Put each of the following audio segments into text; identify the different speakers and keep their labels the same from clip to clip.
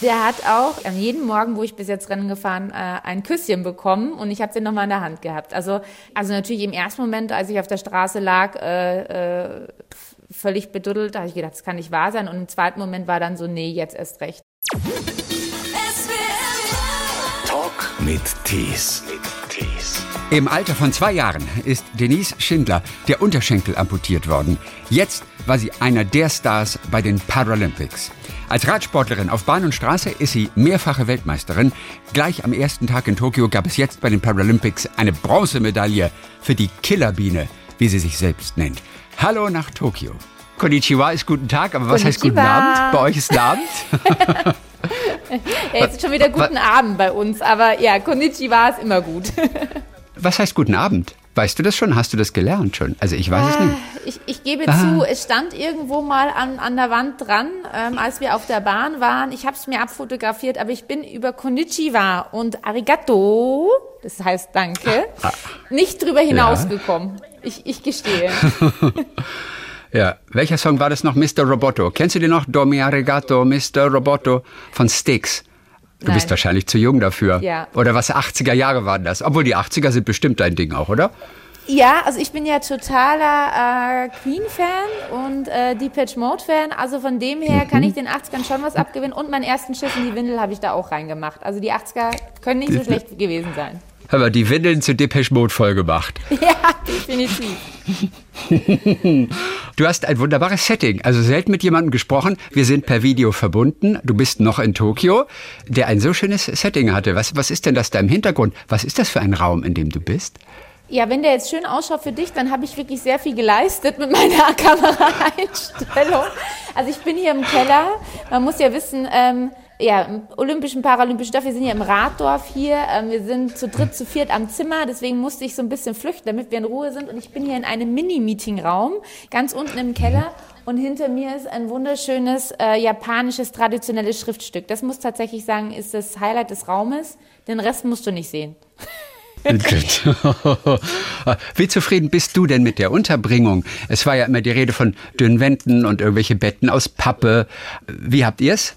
Speaker 1: Der hat auch an jedem Morgen, wo ich bis jetzt Rennen gefahren, äh, ein Küsschen bekommen und ich habe den nochmal in der Hand gehabt. Also, also natürlich im ersten Moment, als ich auf der Straße lag, äh, äh, völlig beduddelt, da habe ich gedacht, das kann nicht wahr sein. Und im zweiten Moment war dann so, nee, jetzt erst recht.
Speaker 2: Talk mit Tees.
Speaker 3: Im Alter von zwei Jahren ist Denise Schindler der Unterschenkel amputiert worden. Jetzt war sie einer der Stars bei den Paralympics. Als Radsportlerin auf Bahn und Straße ist sie mehrfache Weltmeisterin. Gleich am ersten Tag in Tokio gab es jetzt bei den Paralympics eine Bronzemedaille für die Killerbiene, wie sie sich selbst nennt. Hallo nach Tokio. Konnichiwa ist guten Tag, aber was heißt guten Abend? Bei euch ist ein Abend?
Speaker 1: ja, jetzt ist schon wieder guten Abend bei uns, aber ja, Konnichiwa ist immer gut.
Speaker 3: was heißt guten Abend? Weißt du das schon? Hast du das gelernt schon? Also ich weiß ah, es nicht.
Speaker 1: Ich, ich gebe ah. zu, es stand irgendwo mal an, an der Wand dran, ähm, als wir auf der Bahn waren. Ich habe es mir abfotografiert, aber ich bin über Konnichiwa und Arigato, das heißt Danke, ah. nicht drüber hinausgekommen. Ja. Ich, ich gestehe.
Speaker 3: ja, welcher Song war das noch? Mr. Roboto. Kennst du den noch? Domi Arigato, Mr. Roboto von Styx. Du Nein. bist wahrscheinlich zu jung dafür. Ja. Oder was, 80er Jahre waren das? Obwohl die 80er sind bestimmt dein Ding auch, oder?
Speaker 1: Ja, also ich bin ja totaler äh, Queen-Fan und äh, Depeche Mode-Fan. Also von dem her mhm. kann ich den 80ern schon was abgewinnen. Und meinen ersten Schiff in die Windel habe ich da auch reingemacht. Also die 80er können nicht so schlecht gewesen sein.
Speaker 3: Haben wir die Windeln zu Depeche Mode voll gemacht.
Speaker 1: Ja, definitiv.
Speaker 3: du hast ein wunderbares Setting. Also selten mit jemandem gesprochen. Wir sind per Video verbunden. Du bist noch in Tokio, der ein so schönes Setting hatte. Was, was ist denn das da im Hintergrund? Was ist das für ein Raum, in dem du bist?
Speaker 1: Ja, wenn der jetzt schön ausschaut für dich, dann habe ich wirklich sehr viel geleistet mit meiner Kameraeinstellung. Also ich bin hier im Keller. Man muss ja wissen, ähm, ja, im Olympischen, Paralympischen Dorf. Wir sind ja im Raddorf hier. Ähm, wir sind zu dritt, zu viert am Zimmer. Deswegen musste ich so ein bisschen flüchten, damit wir in Ruhe sind. Und ich bin hier in einem Mini-Meeting-Raum, ganz unten im Keller. Und hinter mir ist ein wunderschönes äh, japanisches traditionelles Schriftstück. Das muss tatsächlich sagen, ist das Highlight des Raumes. Den Rest musst du nicht sehen.
Speaker 3: Wie zufrieden bist du denn mit der Unterbringung? Es war ja immer die Rede von dünnen Wänden und irgendwelche Betten aus Pappe. Wie habt ihr es?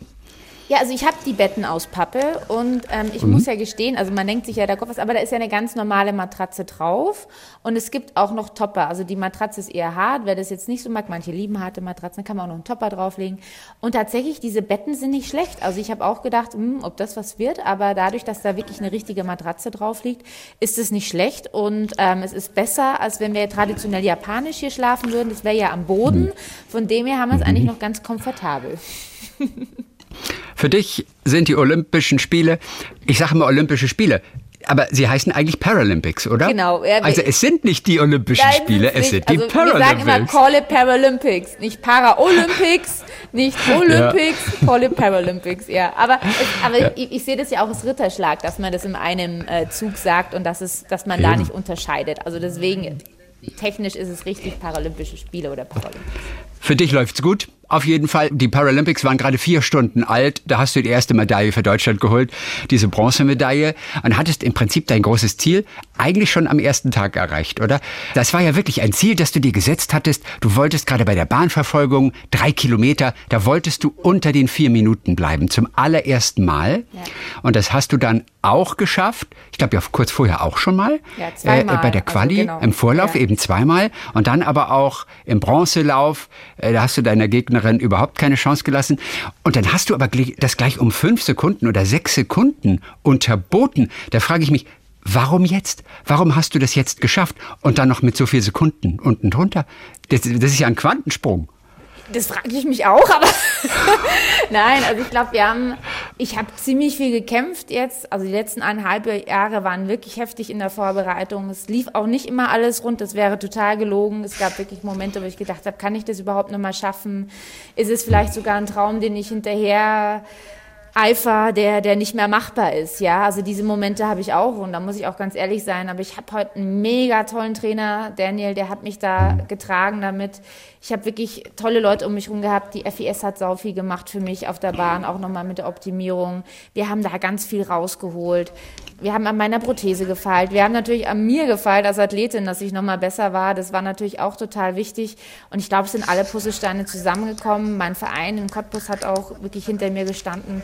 Speaker 1: Ja, also ich habe die Betten aus Pappe und ähm, ich mhm. muss ja gestehen, also man denkt sich ja, da kommt was, aber da ist ja eine ganz normale Matratze drauf und es gibt auch noch Topper. Also die Matratze ist eher hart, wer das jetzt nicht so mag, manche lieben harte Matratzen, kann man auch noch einen Topper drauflegen. Und tatsächlich, diese Betten sind nicht schlecht. Also ich habe auch gedacht, mh, hm, ob das was wird, aber dadurch, dass da wirklich eine richtige Matratze drauf liegt, ist es nicht schlecht und ähm, es ist besser, als wenn wir traditionell japanisch hier schlafen würden. Das wäre ja am Boden. Mhm. Von dem her haben wir es eigentlich noch ganz komfortabel.
Speaker 3: Für dich sind die Olympischen Spiele, ich sage immer Olympische Spiele, aber sie heißen eigentlich Paralympics, oder?
Speaker 1: Genau.
Speaker 3: Ja, also es sind nicht die Olympischen Nein, Spiele, es sind die also Paralympics. Wir sagen immer
Speaker 1: call it Paralympics, nicht Paralympics, nicht Olympics, ja. call it Paralympics, ja. Aber, es, aber ja. ich, ich, sehe das ja auch als Ritterschlag, dass man das in einem äh, Zug sagt und dass, es, dass man Eben. da nicht unterscheidet. Also deswegen, technisch ist es richtig Paralympische Spiele oder Paralympics.
Speaker 3: Für dich läuft's gut? Auf jeden Fall, die Paralympics waren gerade vier Stunden alt. Da hast du die erste Medaille für Deutschland geholt, diese Bronzemedaille. Und hattest im Prinzip dein großes Ziel eigentlich schon am ersten Tag erreicht, oder? Das war ja wirklich ein Ziel, das du dir gesetzt hattest. Du wolltest gerade bei der Bahnverfolgung drei Kilometer, da wolltest du unter den vier Minuten bleiben, zum allerersten Mal. Ja. Und das hast du dann auch geschafft. Ich glaube ja kurz vorher auch schon mal. Ja, zweimal. Äh, bei der also Quali, also genau. im Vorlauf ja. eben zweimal. Und dann aber auch im Bronzelauf, äh, da hast du deiner Gegner Gegnerin überhaupt keine Chance gelassen. Und dann hast du aber das gleich um fünf Sekunden oder sechs Sekunden unterboten. Da frage ich mich, Warum jetzt? Warum hast du das jetzt geschafft? Und dann noch mit so vielen Sekunden unten drunter? Das, das ist ja ein Quantensprung.
Speaker 1: Das frage ich mich auch, aber nein, also ich glaube, wir haben, ich habe ziemlich viel gekämpft jetzt. Also die letzten eineinhalb Jahre waren wirklich heftig in der Vorbereitung. Es lief auch nicht immer alles rund, das wäre total gelogen. Es gab wirklich Momente, wo ich gedacht habe, kann ich das überhaupt nochmal schaffen? Ist es vielleicht sogar ein Traum, den ich hinterher Eifer, der, der nicht mehr machbar ist. Ja, also diese Momente habe ich auch und da muss ich auch ganz ehrlich sein. Aber ich habe heute einen mega tollen Trainer, Daniel, der hat mich da getragen damit. Ich habe wirklich tolle Leute um mich herum gehabt. Die FIS hat sau viel gemacht für mich auf der Bahn, auch nochmal mit der Optimierung. Wir haben da ganz viel rausgeholt. Wir haben an meiner Prothese gefeilt. Wir haben natürlich an mir gefeilt als Athletin, dass ich nochmal besser war. Das war natürlich auch total wichtig. Und ich glaube, es sind alle Puzzlesteine zusammengekommen. Mein Verein in Cottbus hat auch wirklich hinter mir gestanden.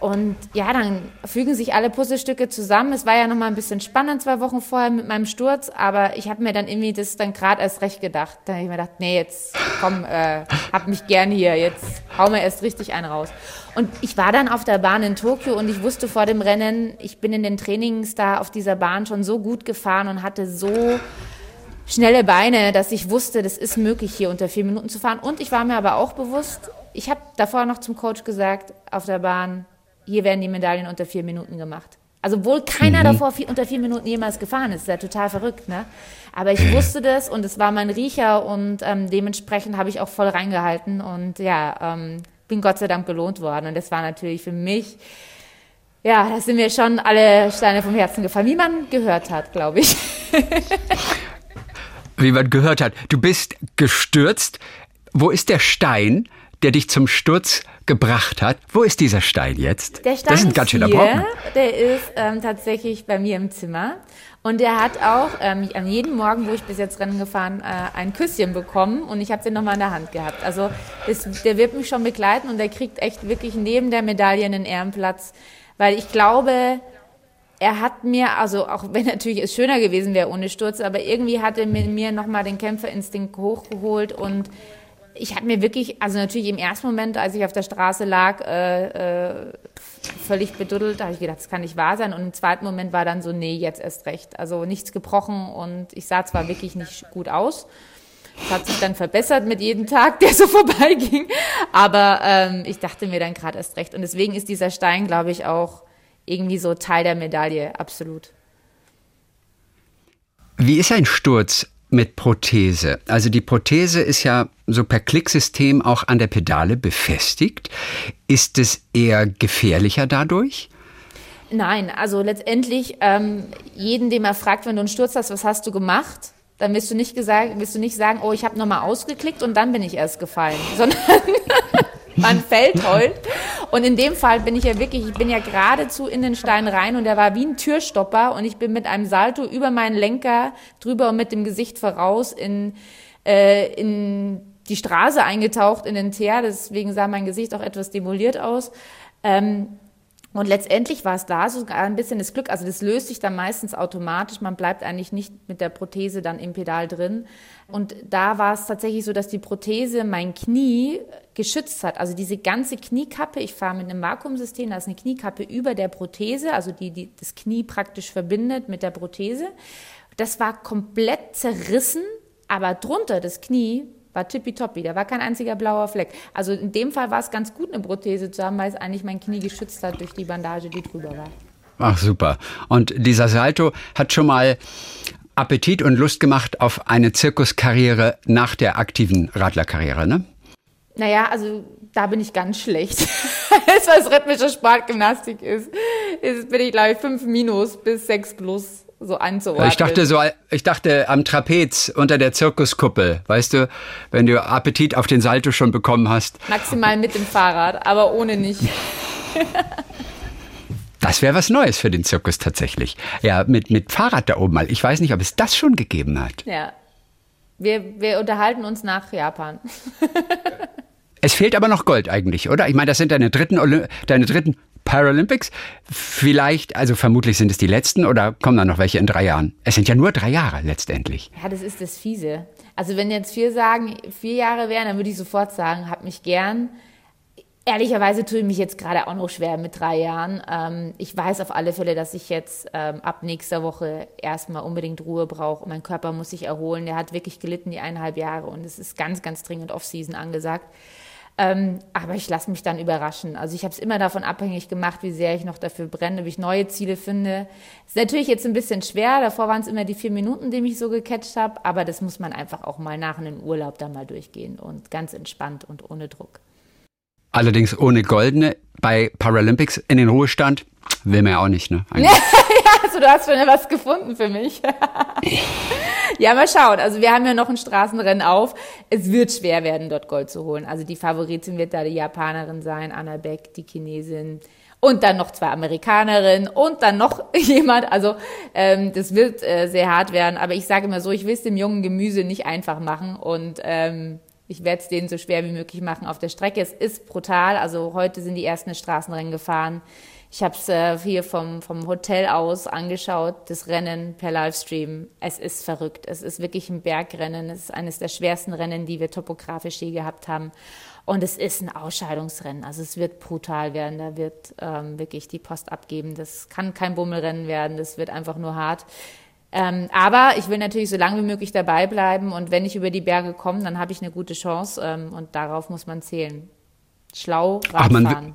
Speaker 1: Und ja, dann fügen sich alle Puzzlestücke zusammen. Es war ja noch mal ein bisschen spannend zwei Wochen vorher mit meinem Sturz, aber ich habe mir dann irgendwie das dann gerade erst recht gedacht. Da habe ich mir gedacht, nee, jetzt komm, äh, hab mich gern hier, jetzt hau mir erst richtig einen raus. Und ich war dann auf der Bahn in Tokio und ich wusste vor dem Rennen, ich bin in den Trainings da auf dieser Bahn schon so gut gefahren und hatte so schnelle Beine, dass ich wusste, das ist möglich, hier unter vier Minuten zu fahren. Und ich war mir aber auch bewusst, ich habe davor noch zum Coach gesagt, auf der Bahn, hier werden die Medaillen unter vier Minuten gemacht. Also wohl keiner mhm. davor vier, unter vier Minuten jemals gefahren ist, ist ja total verrückt, ne? Aber ich wusste das und es war mein Riecher und ähm, dementsprechend habe ich auch voll reingehalten und ja, ähm, bin Gott sei Dank belohnt worden und das war natürlich für mich, ja, da sind mir schon alle Steine vom Herzen gefallen, wie man gehört hat, glaube ich.
Speaker 3: wie man gehört hat, du bist gestürzt. Wo ist der Stein, der dich zum Sturz gebracht hat. Wo ist dieser Stein jetzt?
Speaker 1: Der Stein das ist ein ganz schöner Brocken. Der ist ähm, tatsächlich bei mir im Zimmer. Und der hat auch ähm, an jedem Morgen, wo ich bis jetzt Rennen gefahren, äh, ein Küsschen bekommen und ich habe den nochmal in der Hand gehabt. Also das, der wird mich schon begleiten und der kriegt echt wirklich neben der Medaille einen Ehrenplatz, weil ich glaube, er hat mir, also auch wenn natürlich es schöner gewesen wäre ohne Sturz, aber irgendwie hat er mir nochmal den Kämpferinstinkt hochgeholt und ich habe mir wirklich, also natürlich im ersten Moment, als ich auf der Straße lag, äh, äh, völlig beduddelt, da habe ich gedacht, das kann nicht wahr sein. Und im zweiten Moment war dann so, nee, jetzt erst recht. Also nichts gebrochen und ich sah zwar wirklich nicht gut aus. Es hat sich dann verbessert mit jedem Tag, der so vorbeiging. Aber ähm, ich dachte mir dann gerade erst recht. Und deswegen ist dieser Stein, glaube ich, auch irgendwie so Teil der Medaille, absolut.
Speaker 3: Wie ist ein Sturz mit Prothese. Also die Prothese ist ja so per Klicksystem auch an der Pedale befestigt. Ist es eher gefährlicher dadurch?
Speaker 1: Nein, also letztendlich ähm, jeden, den man fragt, wenn du einen Sturz hast, was hast du gemacht? Dann wirst du nicht gesagt, wirst du nicht sagen, oh, ich habe nochmal ausgeklickt und dann bin ich erst gefallen, sondern man fällt heult. Und in dem Fall bin ich ja wirklich, ich bin ja geradezu in den Stein rein und der war wie ein Türstopper und ich bin mit einem Salto über meinen Lenker drüber und mit dem Gesicht voraus in, äh, in die Straße eingetaucht, in den Teer. Deswegen sah mein Gesicht auch etwas demoliert aus. Ähm, und letztendlich war es da sogar ein bisschen das Glück. Also das löst sich dann meistens automatisch. Man bleibt eigentlich nicht mit der Prothese dann im Pedal drin. Und da war es tatsächlich so, dass die Prothese mein Knie geschützt hat. Also diese ganze Kniekappe, ich fahre mit einem Vakuumsystem, da ist eine Kniekappe über der Prothese, also die, die das Knie praktisch verbindet mit der Prothese. Das war komplett zerrissen, aber drunter das Knie war tippitoppi, da war kein einziger blauer Fleck. Also in dem Fall war es ganz gut, eine Prothese zu haben, weil es eigentlich mein Knie geschützt hat durch die Bandage, die drüber war.
Speaker 3: Ach super. Und dieser Salto hat schon mal Appetit und Lust gemacht auf eine Zirkuskarriere nach der aktiven Radlerkarriere, ne?
Speaker 1: Naja, also da bin ich ganz schlecht. Alles, was rhythmische Sportgymnastik ist, ist bin ich, glaube ich, 5 minus bis 6 plus so anzuordnen.
Speaker 3: Ich dachte so, ich dachte am Trapez unter der Zirkuskuppel, weißt du, wenn du Appetit auf den Salto schon bekommen hast.
Speaker 1: Maximal mit dem Fahrrad, aber ohne nicht.
Speaker 3: Das wäre was Neues für den Zirkus tatsächlich. Ja, mit, mit Fahrrad da oben mal. Ich weiß nicht, ob es das schon gegeben hat.
Speaker 1: Ja. Wir, wir unterhalten uns nach Japan.
Speaker 3: es fehlt aber noch Gold eigentlich, oder? Ich meine, das sind deine dritten, deine dritten Paralympics. Vielleicht, also vermutlich sind es die letzten oder kommen da noch welche in drei Jahren? Es sind ja nur drei Jahre letztendlich.
Speaker 1: Ja, das ist das Fiese. Also wenn jetzt vier sagen, vier Jahre wären, dann würde ich sofort sagen, hab mich gern. Ehrlicherweise tue ich mich jetzt gerade auch noch schwer mit drei Jahren. Ähm, ich weiß auf alle Fälle, dass ich jetzt ähm, ab nächster Woche erstmal unbedingt Ruhe brauche. Mein Körper muss sich erholen. Der hat wirklich gelitten die eineinhalb Jahre und es ist ganz, ganz dringend Off-Season angesagt. Ähm, aber ich lasse mich dann überraschen. Also ich habe es immer davon abhängig gemacht, wie sehr ich noch dafür brenne, wie ich neue Ziele finde. Ist natürlich jetzt ein bisschen schwer. Davor waren es immer die vier Minuten, die mich so gecatcht habe. Aber das muss man einfach auch mal nach einem Urlaub dann mal durchgehen und ganz entspannt und ohne Druck.
Speaker 3: Allerdings ohne Goldene bei Paralympics in den Ruhestand will man ja auch nicht, ne?
Speaker 1: also du hast schon was gefunden für mich. ja, mal schauen. Also wir haben ja noch ein Straßenrennen auf. Es wird schwer werden, dort Gold zu holen. Also die Favoritin wird da die Japanerin sein, Anna Beck, die Chinesin und dann noch zwei Amerikanerinnen und dann noch jemand. Also ähm, das wird äh, sehr hart werden. Aber ich sage immer so, ich will es dem jungen Gemüse nicht einfach machen und ähm, ich werde es denen so schwer wie möglich machen auf der Strecke. Es ist brutal. Also heute sind die ersten Straßenrennen gefahren. Ich habe es äh, hier vom, vom Hotel aus angeschaut, das Rennen per Livestream. Es ist verrückt. Es ist wirklich ein Bergrennen. Es ist eines der schwersten Rennen, die wir topografisch je gehabt haben. Und es ist ein Ausscheidungsrennen. Also es wird brutal werden. Da wird ähm, wirklich die Post abgeben. Das kann kein Bummelrennen werden. Das wird einfach nur hart. Ähm, aber ich will natürlich so lange wie möglich dabei bleiben. Und wenn ich über die Berge komme, dann habe ich eine gute Chance. Ähm, und darauf muss man zählen. Schlau
Speaker 3: Radfahren. Ach, man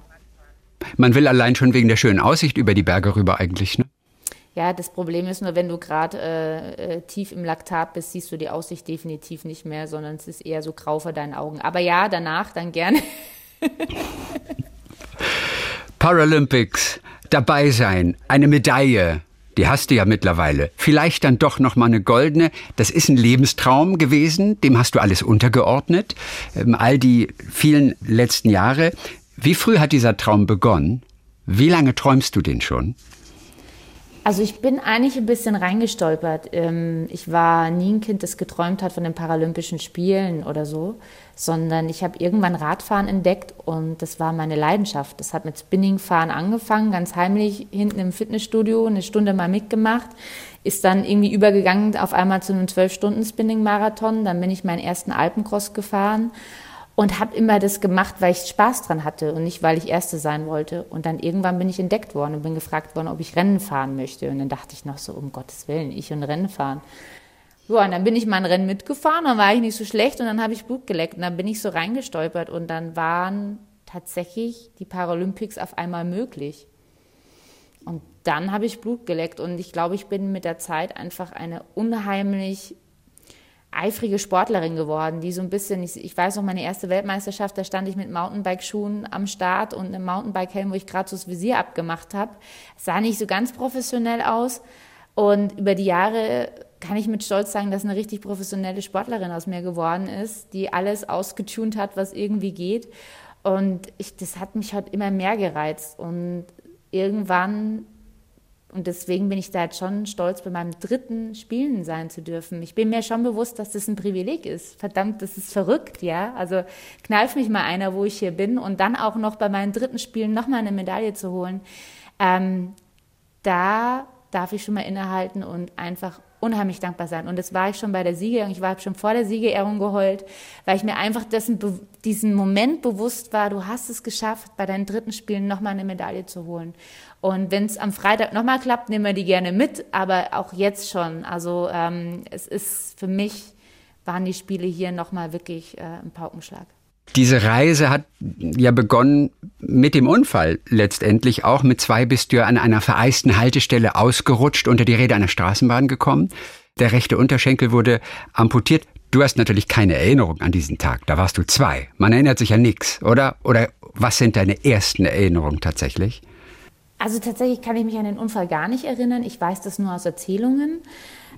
Speaker 3: will allein schon wegen der schönen Aussicht über die Berge rüber eigentlich, ne?
Speaker 1: Ja, das Problem ist nur, wenn du gerade äh, äh, tief im Laktat bist, siehst du die Aussicht definitiv nicht mehr, sondern es ist eher so grau vor deinen Augen. Aber ja, danach dann gerne.
Speaker 3: Paralympics, dabei sein, eine Medaille, die hast du ja mittlerweile. Vielleicht dann doch noch mal eine goldene. Das ist ein Lebenstraum gewesen, dem hast du alles untergeordnet. Ähm, all die vielen letzten Jahre. Wie früh hat dieser Traum begonnen? Wie lange träumst du den schon?
Speaker 1: Also ich bin eigentlich ein bisschen reingestolpert. Ähm, ich war nie ein Kind, das geträumt hat von den Paralympischen Spielen oder so, sondern ich habe irgendwann Radfahren entdeckt und das war meine Leidenschaft. Das hat mit Spinningfahren angefangen, ganz heimlich hinten im Fitnessstudio, eine Stunde mal mitgemacht, ist dann irgendwie übergegangen auf einmal zu einem zwölf Stunden Spinning-Marathon. Dann bin ich meinen ersten Alpencross gefahren und habe immer das gemacht, weil ich Spaß dran hatte und nicht, weil ich Erste sein wollte. Und dann irgendwann bin ich entdeckt worden und bin gefragt worden, ob ich Rennen fahren möchte. Und dann dachte ich noch so, um Gottes Willen, ich und Rennen fahren. Ja, und dann bin ich mal ein Rennen mitgefahren, dann war ich nicht so schlecht und dann habe ich Blut geleckt und dann bin ich so reingestolpert und dann waren tatsächlich die Paralympics auf einmal möglich. Und dann habe ich Blut geleckt und ich glaube, ich bin mit der Zeit einfach eine unheimlich eifrige Sportlerin geworden, die so ein bisschen, ich, ich, weiß noch, meine erste Weltmeisterschaft, da stand ich mit Mountainbike-Schuhen am Start und einem Mountainbike-Helm, wo ich gerade so das Visier abgemacht habe. Es sah nicht so ganz professionell aus. Und über die Jahre kann ich mit Stolz sagen, dass eine richtig professionelle Sportlerin aus mir geworden ist, die alles ausgetunt hat, was irgendwie geht. Und ich, das hat mich halt immer mehr gereizt. Und irgendwann und deswegen bin ich da jetzt schon stolz, bei meinem dritten Spielen sein zu dürfen. Ich bin mir schon bewusst, dass das ein Privileg ist. Verdammt, das ist verrückt, ja. Also kneif mich mal einer, wo ich hier bin und dann auch noch bei meinen dritten Spielen nochmal eine Medaille zu holen. Ähm, da darf ich schon mal innehalten und einfach unheimlich dankbar sein. Und das war ich schon bei der Siegerehrung. Ich war schon vor der Siegerehrung geheult, weil ich mir einfach dessen, diesen Moment bewusst war, du hast es geschafft, bei deinen dritten Spielen nochmal eine Medaille zu holen. Und wenn es am Freitag nochmal klappt, nehmen wir die gerne mit, aber auch jetzt schon. Also ähm, es ist für mich, waren die Spiele hier nochmal wirklich äh, ein Paukenschlag.
Speaker 3: Diese Reise hat ja begonnen mit dem Unfall letztendlich auch. Mit zwei bist du an einer vereisten Haltestelle ausgerutscht, unter die Räder einer Straßenbahn gekommen. Der rechte Unterschenkel wurde amputiert. Du hast natürlich keine Erinnerung an diesen Tag. Da warst du zwei. Man erinnert sich an nichts, oder? Oder was sind deine ersten Erinnerungen tatsächlich?
Speaker 1: Also tatsächlich kann ich mich an den Unfall gar nicht erinnern. Ich weiß das nur aus Erzählungen.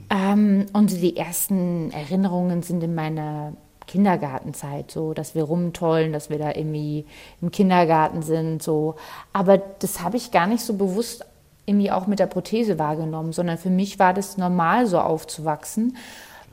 Speaker 1: Ähm, und die ersten Erinnerungen sind in meiner Kindergartenzeit, so dass wir rumtollen, dass wir da irgendwie im Kindergarten sind, so. Aber das habe ich gar nicht so bewusst irgendwie auch mit der Prothese wahrgenommen, sondern für mich war das normal, so aufzuwachsen.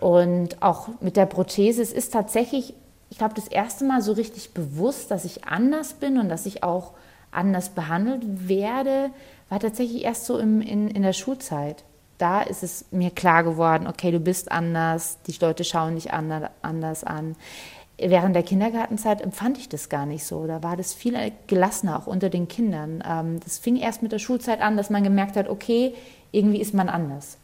Speaker 1: Und auch mit der Prothese, es ist tatsächlich, ich glaube, das erste Mal so richtig bewusst, dass ich anders bin und dass ich auch anders behandelt werde, war tatsächlich erst so im, in, in der Schulzeit. Da ist es mir klar geworden, okay, du bist anders, die Leute schauen dich anders an. Während der Kindergartenzeit empfand ich das gar nicht so. Da war das viel gelassener, auch unter den Kindern. Ähm, das fing erst mit der Schulzeit an, dass man gemerkt hat, okay, irgendwie ist man anders.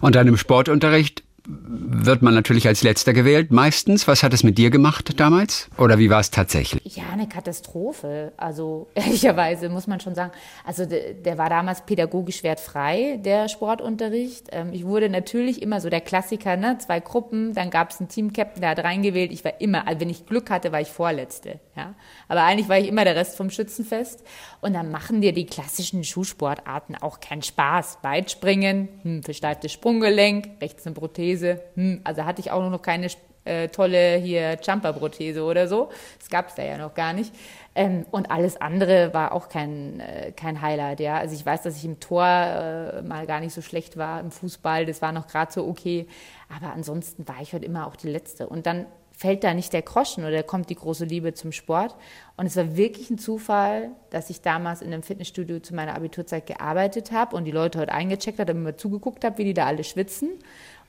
Speaker 3: Und dann im Sportunterricht wird man natürlich als letzter gewählt, meistens. Was hat es mit dir gemacht damals? Oder wie war es tatsächlich?
Speaker 1: Ja, eine Katastrophe. Also ehrlicherweise muss man schon sagen. Also der, der war damals pädagogisch wertfrei, der Sportunterricht. Ähm, ich wurde natürlich immer so der Klassiker, ne? zwei Gruppen, dann gab es einen Teamcaptain, der hat reingewählt. Ich war immer, also wenn ich Glück hatte, war ich Vorletzte. Ja? Aber eigentlich war ich immer der Rest vom Schützenfest. Und dann machen dir die klassischen Schuhsportarten auch keinen Spaß. Weitspringen, hm, versteiftes Sprunggelenk, rechts eine Prothese. Hm, also hatte ich auch noch keine äh, tolle hier Jumper-Prothese oder so. Das gab es da ja noch gar nicht. Ähm, und alles andere war auch kein, äh, kein Highlight. Ja? Also ich weiß, dass ich im Tor äh, mal gar nicht so schlecht war, im Fußball, das war noch gerade so okay. Aber ansonsten war ich halt immer auch die Letzte. Und dann fällt da nicht der Groschen oder kommt die große Liebe zum Sport. Und es war wirklich ein Zufall, dass ich damals in einem Fitnessstudio zu meiner Abiturzeit gearbeitet habe und die Leute heute eingecheckt habe mir zugeguckt habe, wie die da alle schwitzen.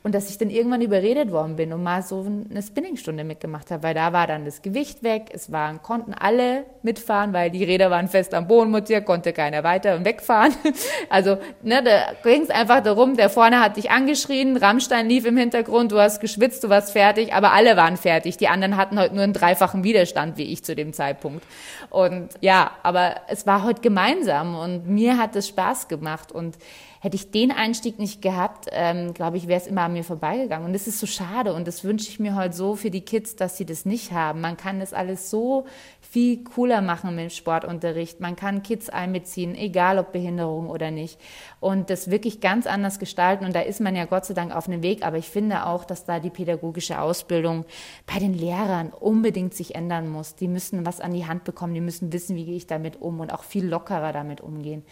Speaker 1: Und dass ich dann irgendwann überredet worden bin und mal so eine Spinningstunde mitgemacht habe, weil da war dann das Gewicht weg, es waren, konnten alle mitfahren, weil die Räder waren fest am Boden montiert, konnte keiner weiter und wegfahren. Also, ne, da ging es einfach darum, der vorne hat dich angeschrien, Rammstein lief im Hintergrund, du hast geschwitzt, du warst fertig, aber alle waren fertig. Die anderen hatten heute nur einen dreifachen Widerstand, wie ich zu dem Zeitpunkt. Und ja, aber es war heute gemeinsam und mir hat es Spaß gemacht und hätte ich den Einstieg nicht gehabt, ähm, glaube ich, wäre es immer an mir vorbeigegangen. Und das ist so schade und das wünsche ich mir heute so für die Kids, dass sie das nicht haben. Man kann das alles so viel cooler machen mit dem Sportunterricht. Man kann Kids einbeziehen, egal ob Behinderung oder nicht. Und das wirklich ganz anders gestalten. Und da ist man ja Gott sei Dank auf einem Weg. Aber ich finde auch, dass da die pädagogische Ausbildung bei den Lehrern unbedingt sich ändern muss. Die müssen was an die Hand bekommen. Die müssen wissen, wie gehe ich damit um und auch viel lockerer damit umgehen.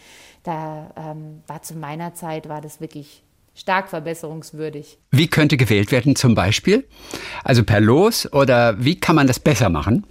Speaker 1: Da ähm, war zu meiner Zeit, war das wirklich stark verbesserungswürdig.
Speaker 3: Wie könnte gewählt werden zum Beispiel? Also per Los oder wie kann man das besser machen?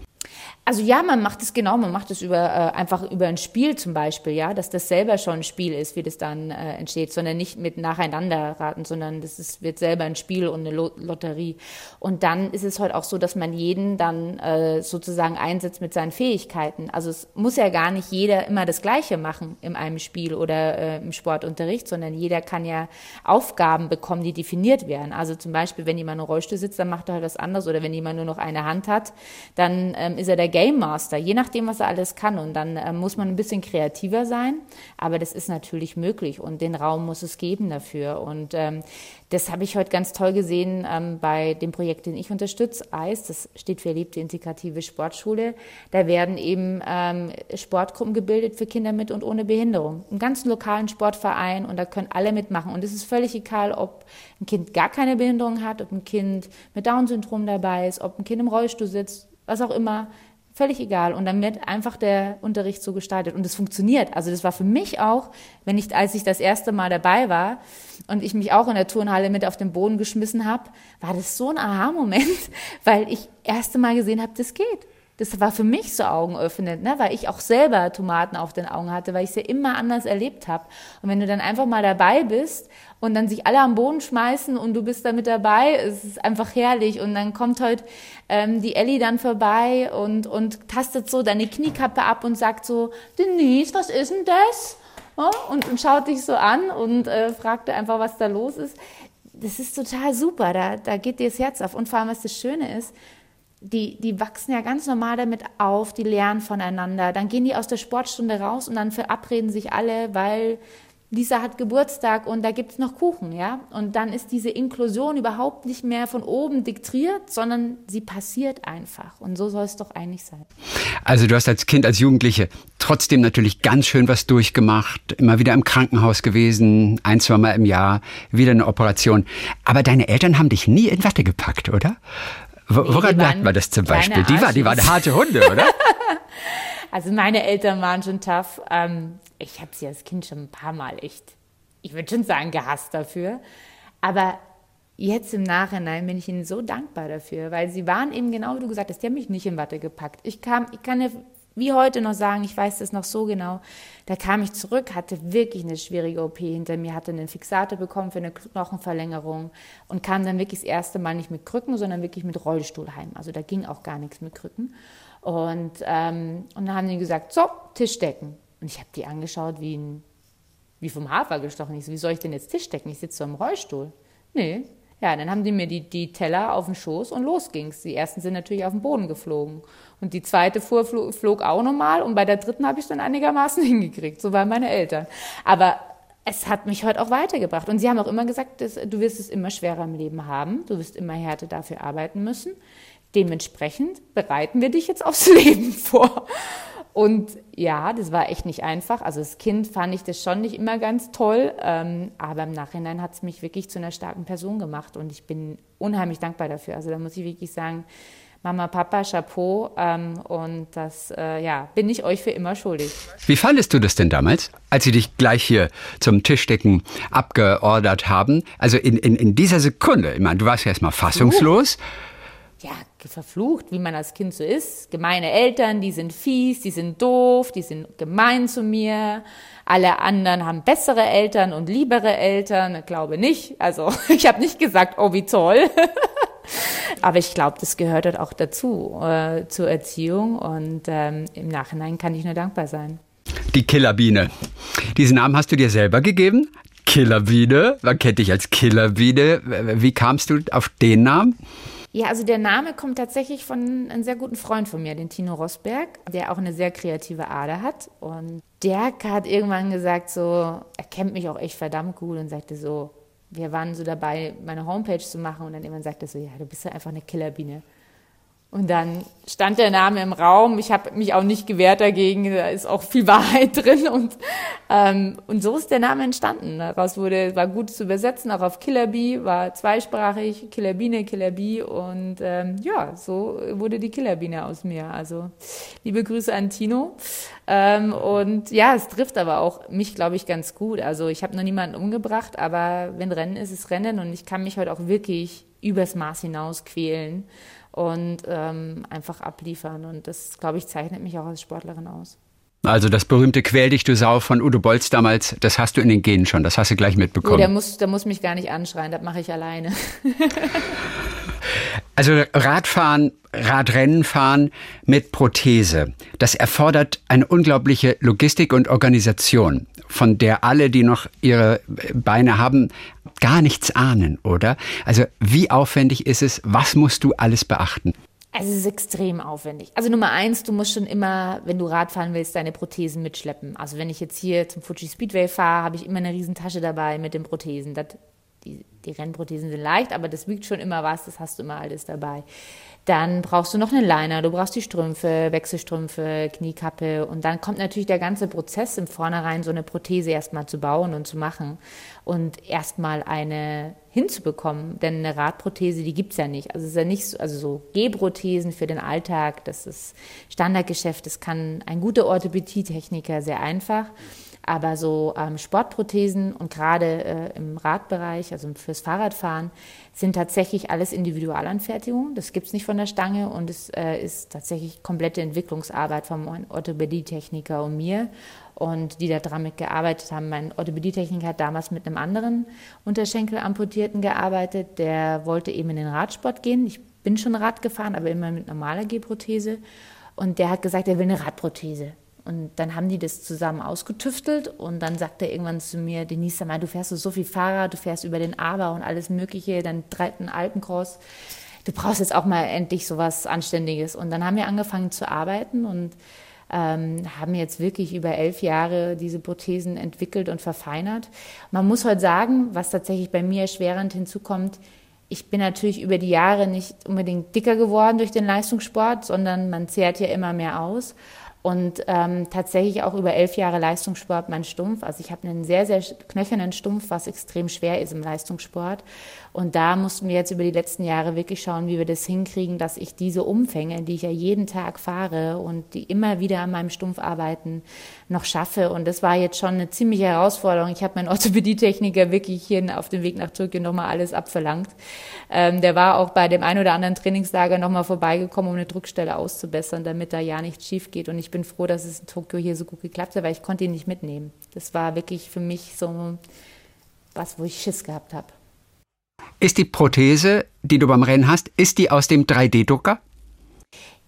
Speaker 1: Also ja, man macht es genau, man macht es über äh, einfach über ein Spiel zum Beispiel, ja, dass das selber schon ein Spiel ist, wie das dann äh, entsteht, sondern nicht mit nacheinander raten, sondern das ist, wird selber ein Spiel und eine Lotterie. Und dann ist es halt auch so, dass man jeden dann äh, sozusagen einsetzt mit seinen Fähigkeiten. Also es muss ja gar nicht jeder immer das Gleiche machen in einem Spiel oder äh, im Sportunterricht, sondern jeder kann ja Aufgaben bekommen, die definiert werden. Also zum Beispiel, wenn jemand im Rollstuhl sitzt, dann macht er halt was anderes oder wenn jemand nur noch eine Hand hat, dann ähm, ist er der Game Master, je nachdem, was er alles kann. Und dann äh, muss man ein bisschen kreativer sein, aber das ist natürlich möglich und den Raum muss es geben dafür. Und ähm, das habe ich heute ganz toll gesehen ähm, bei dem Projekt, den ich unterstütze, EIS, das steht für Erlebte Integrative Sportschule. Da werden eben ähm, Sportgruppen gebildet für Kinder mit und ohne Behinderung. Einen ganzen lokalen Sportverein und da können alle mitmachen. Und es ist völlig egal, ob ein Kind gar keine Behinderung hat, ob ein Kind mit Down-Syndrom dabei ist, ob ein Kind im Rollstuhl sitzt, was auch immer. Völlig egal. Und dann wird einfach der Unterricht so gestaltet. Und es funktioniert. Also das war für mich auch, wenn ich, als ich das erste Mal dabei war und ich mich auch in der Turnhalle mit auf den Boden geschmissen habe, war das so ein Aha-Moment, weil ich erste Mal gesehen habe, das geht das war für mich so augenöffnend, ne? weil ich auch selber Tomaten auf den Augen hatte, weil ich es ja immer anders erlebt habe. Und wenn du dann einfach mal dabei bist und dann sich alle am Boden schmeißen und du bist da mit dabei, es ist einfach herrlich. Und dann kommt heute ähm, die Ellie dann vorbei und, und tastet so deine Kniekappe ab und sagt so, Denise, was ist denn das? Ja, und, und schaut dich so an und äh, fragt einfach, was da los ist. Das ist total super, da, da geht dir das Herz auf. Und vor allem, was das Schöne ist, die, die wachsen ja ganz normal damit auf, die lernen voneinander. Dann gehen die aus der Sportstunde raus und dann verabreden sich alle, weil Lisa hat Geburtstag und da gibt es noch Kuchen, ja. Und dann ist diese Inklusion überhaupt nicht mehr von oben diktiert, sondern sie passiert einfach. Und so soll es doch eigentlich sein.
Speaker 3: Also du hast als Kind, als Jugendliche trotzdem natürlich ganz schön was durchgemacht, immer wieder im Krankenhaus gewesen, ein, zwei Mal im Jahr, wieder eine Operation. Aber deine Eltern haben dich nie in Watte gepackt, oder? Woran merkt man das zum Beispiel? Die, war, die waren harte Hunde, oder?
Speaker 1: also meine Eltern waren schon tough. Ähm, ich habe sie als Kind schon ein paar Mal echt, ich würde schon sagen, gehasst dafür. Aber jetzt im Nachhinein bin ich ihnen so dankbar dafür, weil sie waren eben genau wie du gesagt hast, die haben mich nicht in Watte gepackt. Ich kam, ich kann wie heute noch sagen, ich weiß das noch so genau, da kam ich zurück, hatte wirklich eine schwierige OP hinter mir, hatte einen Fixator bekommen für eine Knochenverlängerung und kam dann wirklich das erste Mal nicht mit Krücken, sondern wirklich mit Rollstuhl heim. Also da ging auch gar nichts mit Krücken. Und, ähm, und dann haben die gesagt, so, Tischdecken. Und ich habe die angeschaut wie, ein, wie vom Hafer gestochen. Ich so, wie soll ich denn jetzt Tischdecken? Ich sitze so im Rollstuhl. Nee, ja, dann haben die mir die, die Teller auf den Schoß und los ging's. Die ersten sind natürlich auf den Boden geflogen. Und die zweite Fuhr flog, flog auch nochmal und bei der dritten habe ich dann einigermaßen hingekriegt. So waren meine Eltern. Aber es hat mich heute auch weitergebracht. Und sie haben auch immer gesagt, dass, du wirst es immer schwerer im Leben haben. Du wirst immer härter dafür arbeiten müssen. Dementsprechend bereiten wir dich jetzt aufs Leben vor. Und ja, das war echt nicht einfach. Also als Kind fand ich das schon nicht immer ganz toll, ähm, aber im Nachhinein hat es mich wirklich zu einer starken Person gemacht und ich bin unheimlich dankbar dafür. Also da muss ich wirklich sagen, Mama, Papa, Chapeau ähm, und das äh, ja, bin ich euch für immer schuldig.
Speaker 3: Wie fandest du das denn damals, als sie dich gleich hier zum Tischdecken abgeordert haben? Also in, in, in dieser Sekunde, ich meine, du warst ja erstmal fassungslos.
Speaker 1: Uh. Ja, verflucht, wie man als Kind so ist. Gemeine Eltern, die sind fies, die sind doof, die sind gemein zu mir. Alle anderen haben bessere Eltern und liebere Eltern. Ich glaube nicht. Also ich habe nicht gesagt, oh wie toll. Aber ich glaube, das gehört halt auch dazu, äh, zur Erziehung. Und ähm, im Nachhinein kann ich nur dankbar sein.
Speaker 3: Die Killerbiene. Diesen Namen hast du dir selber gegeben? Killerbiene. Man kennt dich als Killerbiene. Wie kamst du auf den Namen?
Speaker 1: Ja, also der Name kommt tatsächlich von einem sehr guten Freund von mir, den Tino Rosberg, der auch eine sehr kreative Ader hat. Und der hat irgendwann gesagt, so, er kennt mich auch echt verdammt gut und sagte so, wir waren so dabei, meine Homepage zu machen und dann jemand sagte so, ja, du bist ja einfach eine Killerbiene. Und dann stand der Name im Raum. Ich habe mich auch nicht gewehrt dagegen. Da ist auch viel Wahrheit drin. Und, ähm, und so ist der Name entstanden. Daraus wurde, war gut zu übersetzen, auch auf Killer Bee, war zweisprachig, Killerbiene, Killerbee. Und ähm, ja, so wurde die Killerbiene aus mir. Also liebe Grüße an Tino. Ähm, und ja, es trifft aber auch mich, glaube ich, ganz gut. Also ich habe noch niemanden umgebracht, aber wenn Rennen ist, ist Rennen. Und ich kann mich heute auch wirklich übers Maß hinaus quälen und ähm, einfach abliefern. Und das, glaube ich, zeichnet mich auch als Sportlerin aus.
Speaker 3: Also das berühmte Quäl dich, du Sau von Udo Bolz damals, das hast du in den Genen schon, das hast du gleich mitbekommen. Oh,
Speaker 1: der, muss, der muss mich gar nicht anschreien, das mache ich alleine.
Speaker 3: also Radfahren, Radrennen fahren mit Prothese, das erfordert eine unglaubliche Logistik und Organisation, von der alle, die noch ihre Beine haben, gar nichts ahnen, oder? Also wie aufwendig ist es? Was musst du alles beachten?
Speaker 1: Es ist extrem aufwendig. Also Nummer eins, du musst schon immer, wenn du Radfahren willst, deine Prothesen mitschleppen. Also wenn ich jetzt hier zum Fuji Speedway fahre, habe ich immer eine Riesentasche dabei mit den Prothesen. Das, die, Rennprothesen sind leicht, aber das wiegt schon immer was, das hast du immer alles dabei. Dann brauchst du noch einen Liner, du brauchst die Strümpfe, Wechselstrümpfe, Kniekappe und dann kommt natürlich der ganze Prozess im Vornherein, so eine Prothese erstmal zu bauen und zu machen und erstmal eine hinzubekommen, denn eine Radprothese, die gibt's ja nicht. Also es ist ja nicht so, also so Gehprothesen für den Alltag, das ist Standardgeschäft, das kann ein guter Orthopädietechniker sehr einfach. Aber so ähm, Sportprothesen und gerade äh, im Radbereich, also fürs Fahrradfahren, sind tatsächlich alles Individualanfertigungen. Das gibt es nicht von der Stange und es äh, ist tatsächlich komplette Entwicklungsarbeit vom Orthopädietechniker und mir und die da dran mitgearbeitet haben. Mein Orthopädietechniker hat damals mit einem anderen Unterschenkelamputierten gearbeitet, der wollte eben in den Radsport gehen. Ich bin schon Rad gefahren, aber immer mit normaler Gehprothese. Und der hat gesagt, er will eine Radprothese. Und dann haben die das zusammen ausgetüftelt und dann sagt er irgendwann zu mir, Denise, mal, du fährst so viel Fahrrad, du fährst über den Aber und alles Mögliche, dann dritten Alpencross. Du brauchst jetzt auch mal endlich so was Anständiges. Und dann haben wir angefangen zu arbeiten und ähm, haben jetzt wirklich über elf Jahre diese Prothesen entwickelt und verfeinert. Man muss heute sagen, was tatsächlich bei mir erschwerend hinzukommt, ich bin natürlich über die Jahre nicht unbedingt dicker geworden durch den Leistungssport, sondern man zehrt ja immer mehr aus und ähm, tatsächlich auch über elf Jahre Leistungssport mein Stumpf. Also ich habe einen sehr, sehr knöchernen Stumpf, was extrem schwer ist im Leistungssport. Und da mussten wir jetzt über die letzten Jahre wirklich schauen, wie wir das hinkriegen, dass ich diese Umfänge, die ich ja jeden Tag fahre und die immer wieder an meinem Stumpf arbeiten, noch schaffe. Und das war jetzt schon eine ziemliche Herausforderung. Ich habe meinen Orthopädietechniker wirklich hier auf dem Weg nach Türkei nochmal alles abverlangt. Ähm, der war auch bei dem ein oder anderen Trainingslager nochmal vorbeigekommen, um eine Druckstelle auszubessern, damit da ja nichts schief geht. Und ich bin froh, dass es in Tokio hier so gut geklappt hat, weil ich konnte ihn nicht mitnehmen. Das war wirklich für mich so was, wo ich Schiss gehabt habe.
Speaker 3: Ist die Prothese, die du beim Rennen hast, ist die aus dem 3D-Drucker?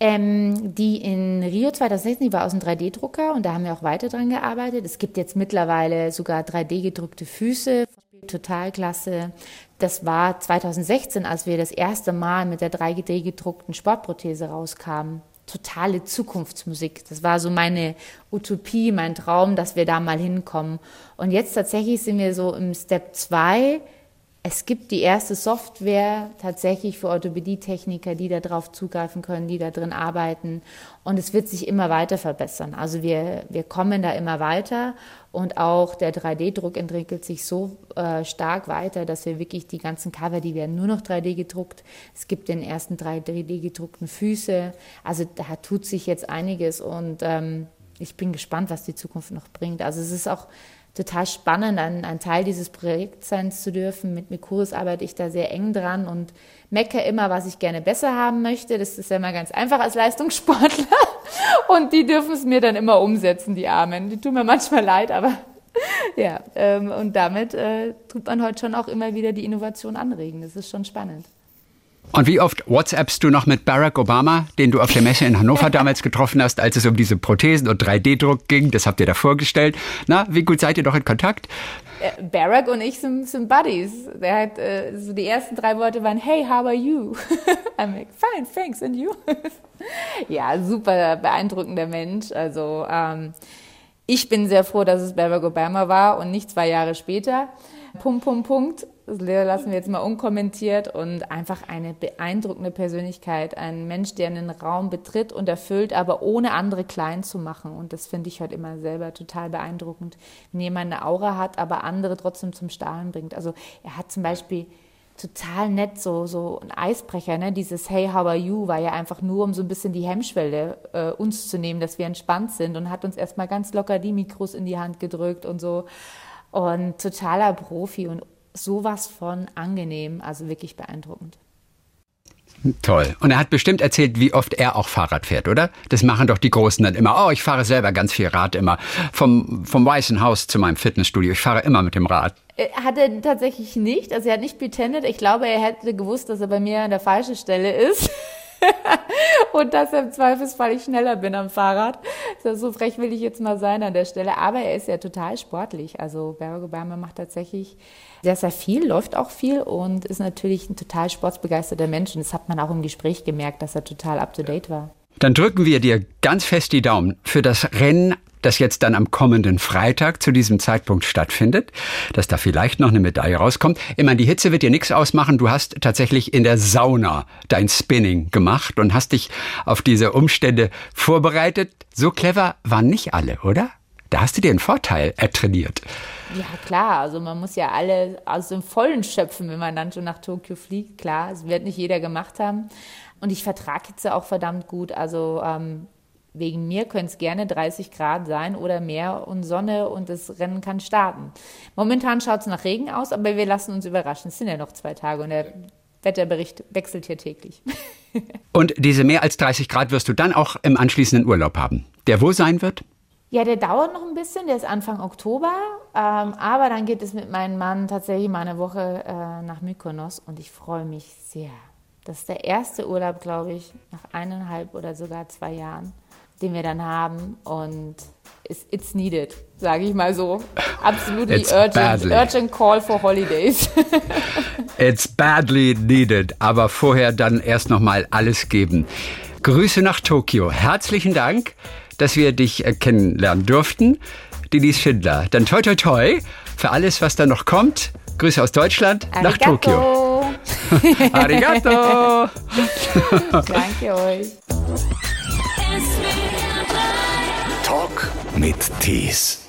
Speaker 1: Ähm, die in Rio 2016, die war aus dem 3D-Drucker und da haben wir auch weiter dran gearbeitet. Es gibt jetzt mittlerweile sogar 3D-gedruckte Füße, total klasse. Das war 2016, als wir das erste Mal mit der 3D-gedruckten Sportprothese rauskamen. Totale Zukunftsmusik. Das war so meine Utopie, mein Traum, dass wir da mal hinkommen. Und jetzt tatsächlich sind wir so im Step 2 es gibt die erste Software tatsächlich für Orthopädietechniker, die darauf zugreifen können, die da drin arbeiten. Und es wird sich immer weiter verbessern. Also wir, wir kommen da immer weiter und auch der 3D-Druck entwickelt sich so äh, stark weiter, dass wir wirklich die ganzen Cover, die werden nur noch 3D gedruckt. Es gibt den ersten 3D gedruckten Füße. Also da tut sich jetzt einiges und ähm, ich bin gespannt, was die Zukunft noch bringt. Also es ist auch total spannend, ein, ein Teil dieses Projekts sein zu dürfen. Mit Mikuris arbeite ich da sehr eng dran und mecke immer, was ich gerne besser haben möchte. Das ist ja immer ganz einfach als Leistungssportler. Und die dürfen es mir dann immer umsetzen, die Armen. Die tun mir manchmal leid, aber ja. Ähm, und damit äh, tut man heute schon auch immer wieder die Innovation anregen. Das ist schon spannend.
Speaker 3: Und wie oft WhatsAppst du noch mit Barack Obama, den du auf der Messe in Hannover damals getroffen hast, als es um diese Prothesen und 3D-Druck ging? Das habt ihr da vorgestellt. Na, wie gut seid ihr doch in Kontakt?
Speaker 1: Äh, Barack und ich sind, sind Buddies. Der hat, äh, so die ersten drei Worte waren, hey, how are you? I'm like, fine, thanks, and you? ja, super beeindruckender Mensch. Also, ähm, ich bin sehr froh, dass es Barack Obama war und nicht zwei Jahre später. Punkt, Punkt, Punkt. Das lassen wir jetzt mal unkommentiert und einfach eine beeindruckende Persönlichkeit. Ein Mensch, der einen Raum betritt und erfüllt, aber ohne andere klein zu machen. Und das finde ich halt immer selber total beeindruckend. Wenn jemand eine Aura hat, aber andere trotzdem zum Stahlen bringt. Also er hat zum Beispiel total nett, so, so ein Eisbrecher, ne? Dieses Hey, how are you war ja einfach nur, um so ein bisschen die Hemmschwelle äh, uns zu nehmen, dass wir entspannt sind und hat uns erstmal ganz locker die Mikros in die Hand gedrückt und so. Und totaler Profi und sowas von angenehm, also wirklich beeindruckend.
Speaker 3: Toll. Und er hat bestimmt erzählt, wie oft er auch Fahrrad fährt, oder? Das machen doch die Großen dann immer. Oh, ich fahre selber ganz viel Rad immer. Vom, vom Weißen Haus zu meinem Fitnessstudio. Ich fahre immer mit dem Rad.
Speaker 1: Hat er tatsächlich nicht. Also er hat nicht pretendet. Ich glaube, er hätte gewusst, dass er bei mir an der falschen Stelle ist. und dass er im Zweifelsfall ich schneller bin am Fahrrad. So frech will ich jetzt mal sein an der Stelle. Aber er ist ja total sportlich. Also Barack Obama macht tatsächlich sehr, sehr viel, läuft auch viel und ist natürlich ein total sportsbegeisterter Mensch. Und das hat man auch im Gespräch gemerkt, dass er total up-to-date war.
Speaker 3: Dann drücken wir dir ganz fest die Daumen für das Rennen das jetzt dann am kommenden Freitag zu diesem Zeitpunkt stattfindet, dass da vielleicht noch eine Medaille rauskommt. Ich meine, die Hitze wird dir nichts ausmachen. Du hast tatsächlich in der Sauna dein Spinning gemacht und hast dich auf diese Umstände vorbereitet. So clever waren nicht alle, oder? Da hast du dir einen Vorteil ertrainiert.
Speaker 1: Ja, klar. Also man muss ja alle aus dem Vollen schöpfen, wenn man dann schon nach Tokio fliegt. Klar, es wird nicht jeder gemacht haben. Und ich vertrage Hitze auch verdammt gut. Also ähm, Wegen mir können es gerne 30 Grad sein oder mehr und Sonne und das Rennen kann starten. Momentan schaut es nach Regen aus, aber wir lassen uns überraschen. Es sind ja noch zwei Tage und der Wetterbericht wechselt hier täglich.
Speaker 3: und diese mehr als 30 Grad wirst du dann auch im anschließenden Urlaub haben, der wo sein wird?
Speaker 1: Ja, der dauert noch ein bisschen, der ist Anfang Oktober, ähm, aber dann geht es mit meinem Mann tatsächlich mal eine Woche äh, nach Mykonos und ich freue mich sehr. Das ist der erste Urlaub, glaube ich, nach eineinhalb oder sogar zwei Jahren den wir dann haben. Und it's, it's needed, sage ich mal so. Absolutely urgent, urgent call for holidays.
Speaker 3: it's badly needed, aber vorher dann erst nochmal alles geben. Grüße nach Tokio. Herzlichen Dank, dass wir dich kennenlernen durften. Denise Schindler. Dann toi toi toi für alles, was da noch kommt. Grüße aus Deutschland Arigato. nach Tokio. Arigato.
Speaker 1: Danke euch.
Speaker 2: Mit Tees.